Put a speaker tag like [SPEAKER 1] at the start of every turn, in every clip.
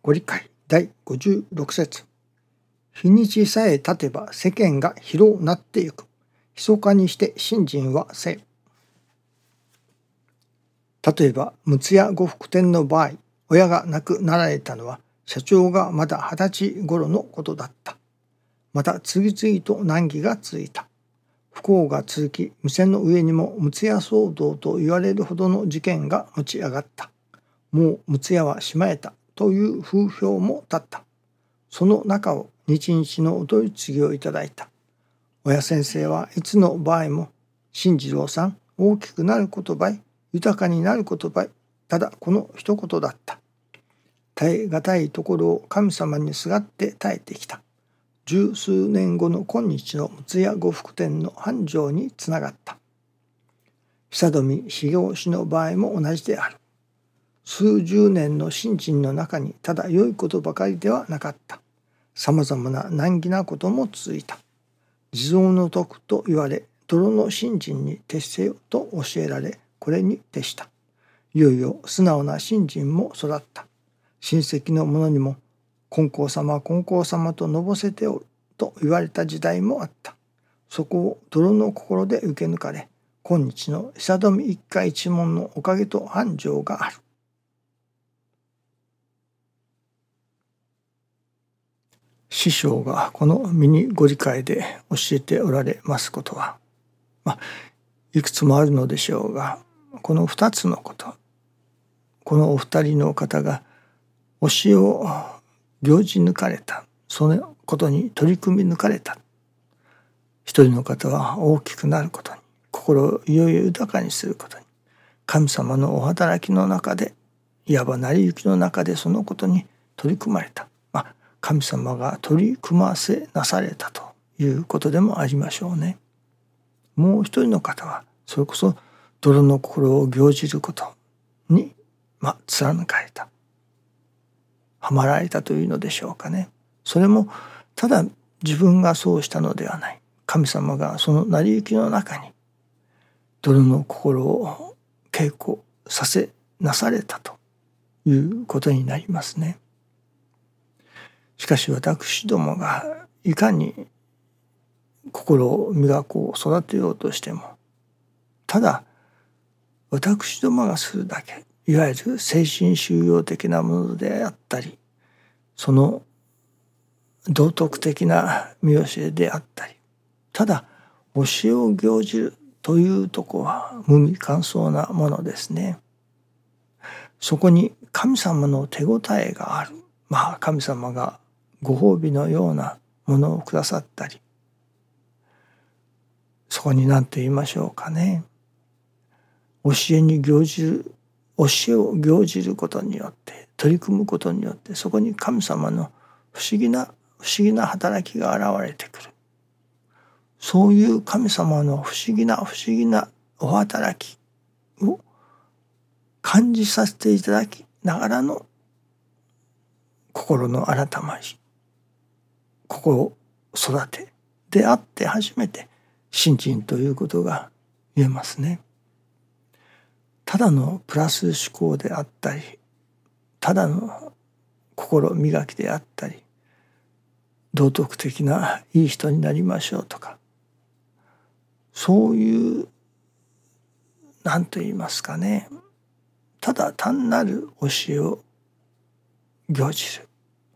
[SPEAKER 1] ご理解第56節日にちさえ経てば世間が広なってゆく。密かにして信心はせ。例えば、陸奥屋呉服店の場合、親が亡くなられたのは、社長がまだ二十歳頃のことだった。また次々と難儀が続いた。不幸が続き、店の上にも陸奥屋騒動と言われるほどの事件が持ち上がった。もう陸奥屋はしまえたという風評も立った。その中を日々のお取り次ぎをいただいた。親先生はいつの場合も、新次郎さん、大きくなる言葉豊かになる言葉ただこの一言だった。耐え難いところを神様にすがって耐えてきた。十数年後の今日の六谷呉服店の繁盛につながった。久富修行師の場合も同じである。数十年の信心の中にただ良いことばかりではなかった。さまざまな難儀なことも続いた。地蔵の徳と言われ、泥の信心に徹せよと教えられ、これに徹した。いよいよ素直な信心も育った。親戚の者にも金光様金光様とのぼせておると言われた時代もあった。そこを泥の心で受け抜かれ、今日の久富一家一門のおかげと繁盛がある。師匠がこの身にご理解で教えておられますことは、まあ、いくつもあるのでしょうが、この二つのこと、このお二人の方が教えを行事抜かれたそのことに取り組み抜かれた。一人の方は大きくなることに心をいよいよ豊かにすることに神様のお働きの中でいわば成り行きの中でそのことに取り組まれた、神様が取り組ませなされたということでもありましょうね。もう一人の方はそれこそ泥の心を行じることに、まあ、貫かれた。はまられたというのでしょうかね。それもただ自分がそうしたのではない。神様がその成り行きの中に泥の心を稽古させなされたということになりますね。しかし私どもがいかに心を磨こう育てようとしてもただ私どもがするだけいわゆる精神収容的なものであったりその道徳的な見教えであったりただ教えを行じるというとこは無味乾燥なものですね。そこに神様の手応えがあるまあ神様がご褒美のようなものをくださったりそこに何て言いましょうかね。教えに行じる教えを行じることによって取り組むことによってそこに神様の不思議な不思議な働きが現れてくる。そういう神様の不思議な不思議なお働きを感じさせていただきながらの心の改まり。心育てであって初めて信心ということが言えますね。ただのプラス思考であったりただの心磨きであったり道徳的ないい人になりましょうとかそういう何と言いますかねただ単なる教えを行じる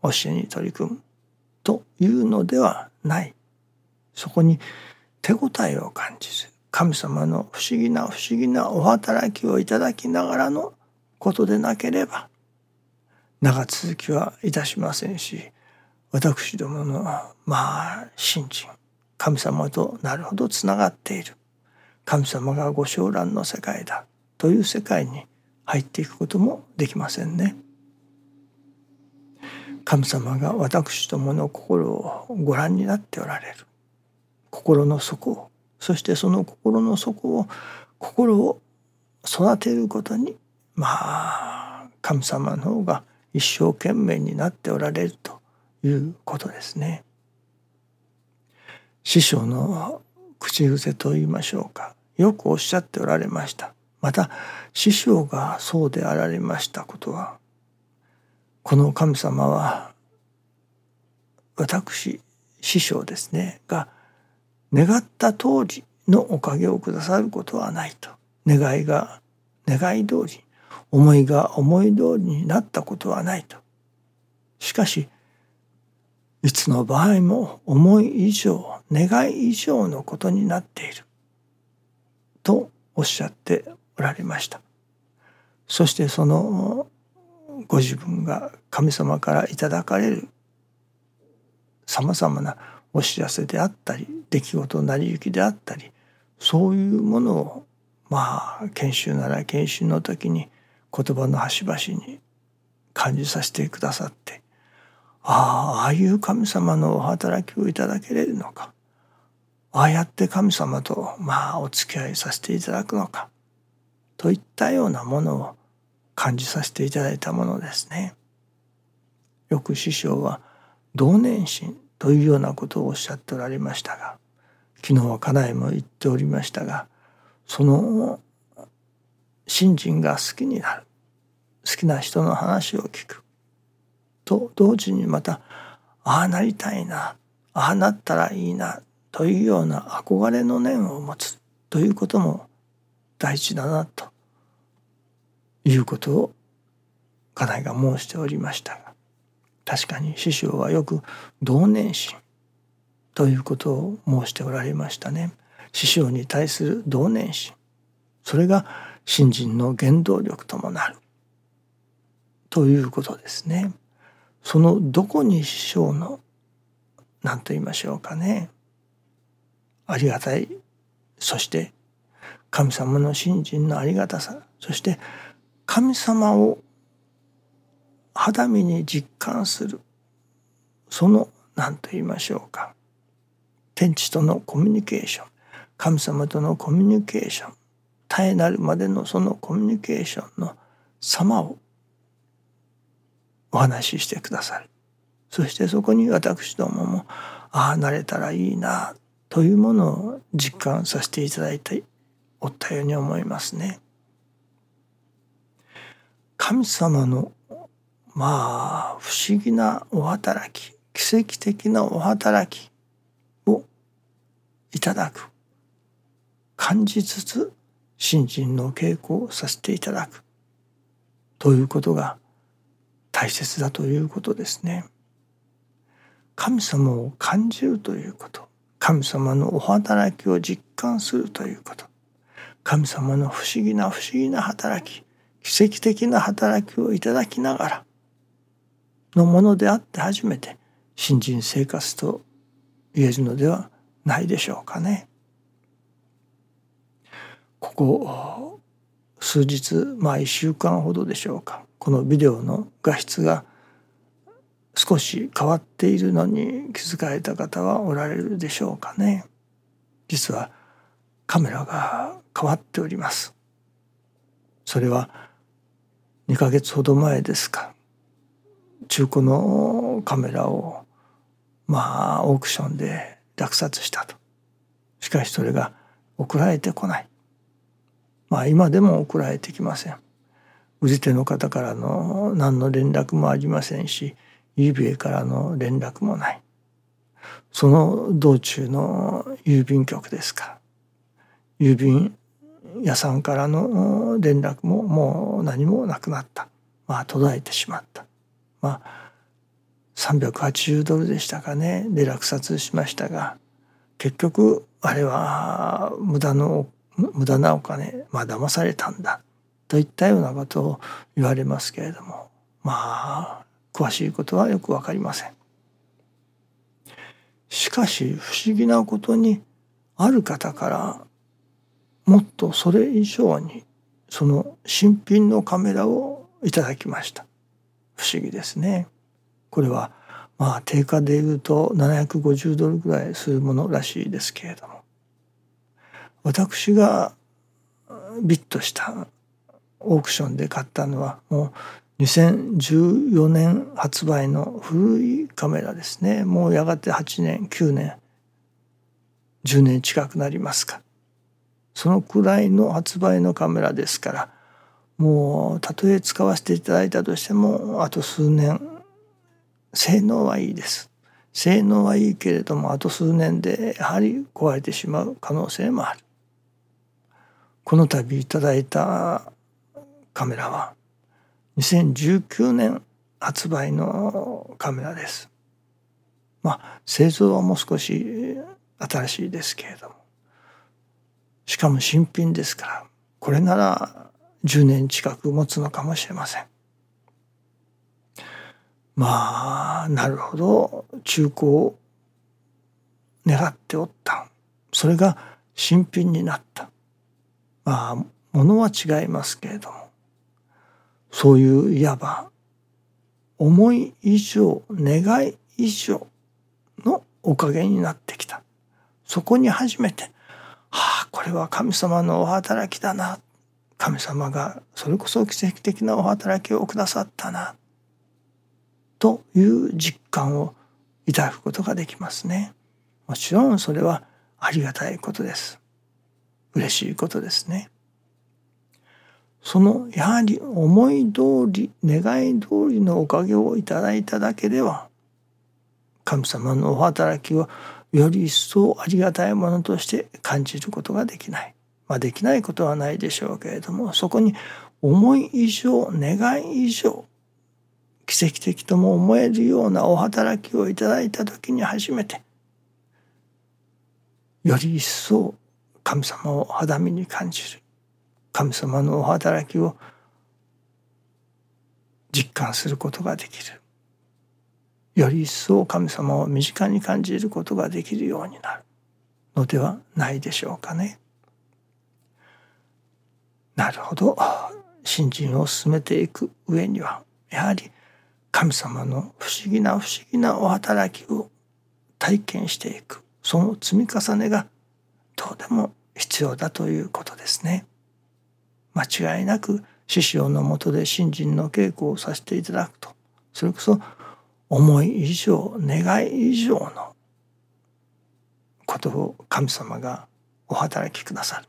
[SPEAKER 1] 教えに取り組むというのではないそこに手応えを感じる神様の不思議な不思議なお働きをいただきながらのことでなければ長続きはいたしませんし私どものまあ信心神様となるほどつながっている神様がご将来の世界だという世界に入っていくこともできませんね。神様が私どもの心をご覧になっておられる心の底をそしてその心の底を心を育てることにまあ神様の方が一生懸命になっておられるということですね。師匠の口癖と言いましょうかよくおっしゃっておられました。また師匠がそうであられましたことはこの神様は私師匠ですねが願った通りのおかげをくださることはないと。願いが願い通り思いが思い通りになったことはないと。しかしいつの場合も思い以上願い以上のことになっている。とおっしゃっておられました。そしてそのご自分が神様からいただかれるさまざまなお知らせであったり出来事成り行きであったりそういうものをまあ研修なら研修の時に言葉の端々に感じさせてくださってああああいう神様のお働きをいただけれるのか。ああやって神様とまあお付き合いさせていただくのか。といったようなものを感じさせていただいたものですね。よく師匠は同年心というようなことをおっしゃっておられましたが昨日は家内も言っておりましたがその信心が好きになる好きな人の話を聞くと同時にまたああなりたいなああなったらいいなというような憧れの念を持つということも大事だなということを家内が申しておりましたが確かに師匠はよく同年心ということを申しておられましたね。師匠に対する同年心それが信心の原動力ともなるということですね。そのどこに師匠の何と言いましょうかねありがたいそして神様の信心のありがたさそして神様を肌身に実感するその何と言いましょうか。天地とのコミュニケーション。神様とのコミュニケーション。絶えなるまでのそのコミュニケーションの様をお話ししてくださる。そしてそこに私どももああなれたらいいなというものを実感させていただいておったように思いますね。神様のまあ不思議なお働き奇跡的なお働きをいただく。感じつつ信心の稽古をさせていただく。ということが大切だということですね。神様を感じるということ。神様のお働きを実感するということ。神様の不思議な不思議な働き奇跡的な働きをいただきながらのものであって初めて新人生活と言えるのではないでしょうかね。ここ数日まあ1週間ほどでしょうかこのビデオの画質が少し変わっているのに気づかれた方はおられるでしょうかね。実はカメラが変わっております。それは2ヶ月ほど前ですか。中古のカメラをまあオークションで落札したと。しかしそれが送られてこない。まあ今でも送られてきません。売り手の方からの何の連絡もありませんし eBay からの連絡もない。その道中の郵便局ですか。郵便屋さんからの連絡ももう何もなくなった。まあ途絶えてしまった。まあ380ドルでしたかね。で落札しましたが結局あれは無駄の無駄なお金まあ騙されたんだ。といったようなことを言われますけれどもまあ詳しいことはよく分かりません。しかし不思議なことにある方からもっとそれ以上にその新品のカメラをいただきました。不思議ですね。これはまあ定価でいうと750ドルぐらいするものらしいですけれども。私がビットしたオークションで買ったのはもう2014年発売の古いカメラですね。もうやがて8年9年10年近くなりますか。そのくらいの発売のカメラですからもうたとえ使わせていただいたとしてもあと数年性能はいいです。性能はいいけれどもあと数年でやはり壊れてしまう可能性もある。この度いただいたカメラは2019年発売のカメラです。まあ製造はもう少し新しいですけれども。しかも新品ですからこれなら10年近く持つのかもしれません。まあなるほど。中古を願っておった。それが新品になった。まあものは違いますけれども。そういういわば思い以上願い以上のおかげになってきた。そこに初めてはあこれは神様のお働きだな神様がそれこそ奇跡的なお働きをくださったなという実感をいただくことができますね。もちろんそれはありがたいことです。嬉しいことですね。そのやはり思い通り願い通りのおかげをいただいただけでは神様のお働きをより一層ありがたいものとして感じることができない。まあ、できないことはないでしょうけれどもそこに思い以上願い以上奇跡的とも思えるようなお働きをいただいた時に初めてより一層神様を肌身に感じる神様のお働きを実感することができるより一層神様を身近に感じることができるようになるのではないでしょうかね。なるほど信心を進めていく上にはやはり神様の不思議な不思議なお働きを体験していくその積み重ねがどうでも必要だということですね。間違いなく師匠のもとで信心の稽古をさせていただくとそれこそ思い以上願い以上のことを神様がお働きくださる。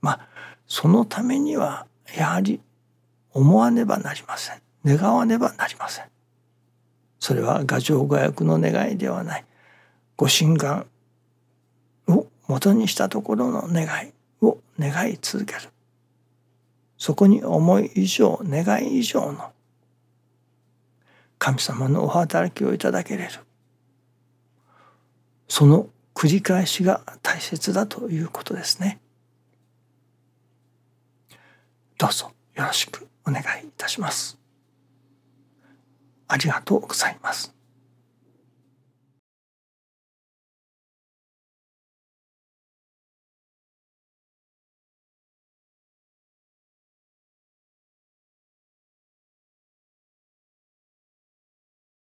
[SPEAKER 1] まあそのためにはやはり思わねばなりません。願わねばなりません。それは牙城画役の願いではない。ご神願を元にしたところの願いを願い続ける。そこに思い以上、願い以上の神様のお働きをいただけれる。その繰り返しが大切だということですね。どうぞよろしくお願いいたします。ありがとうございます。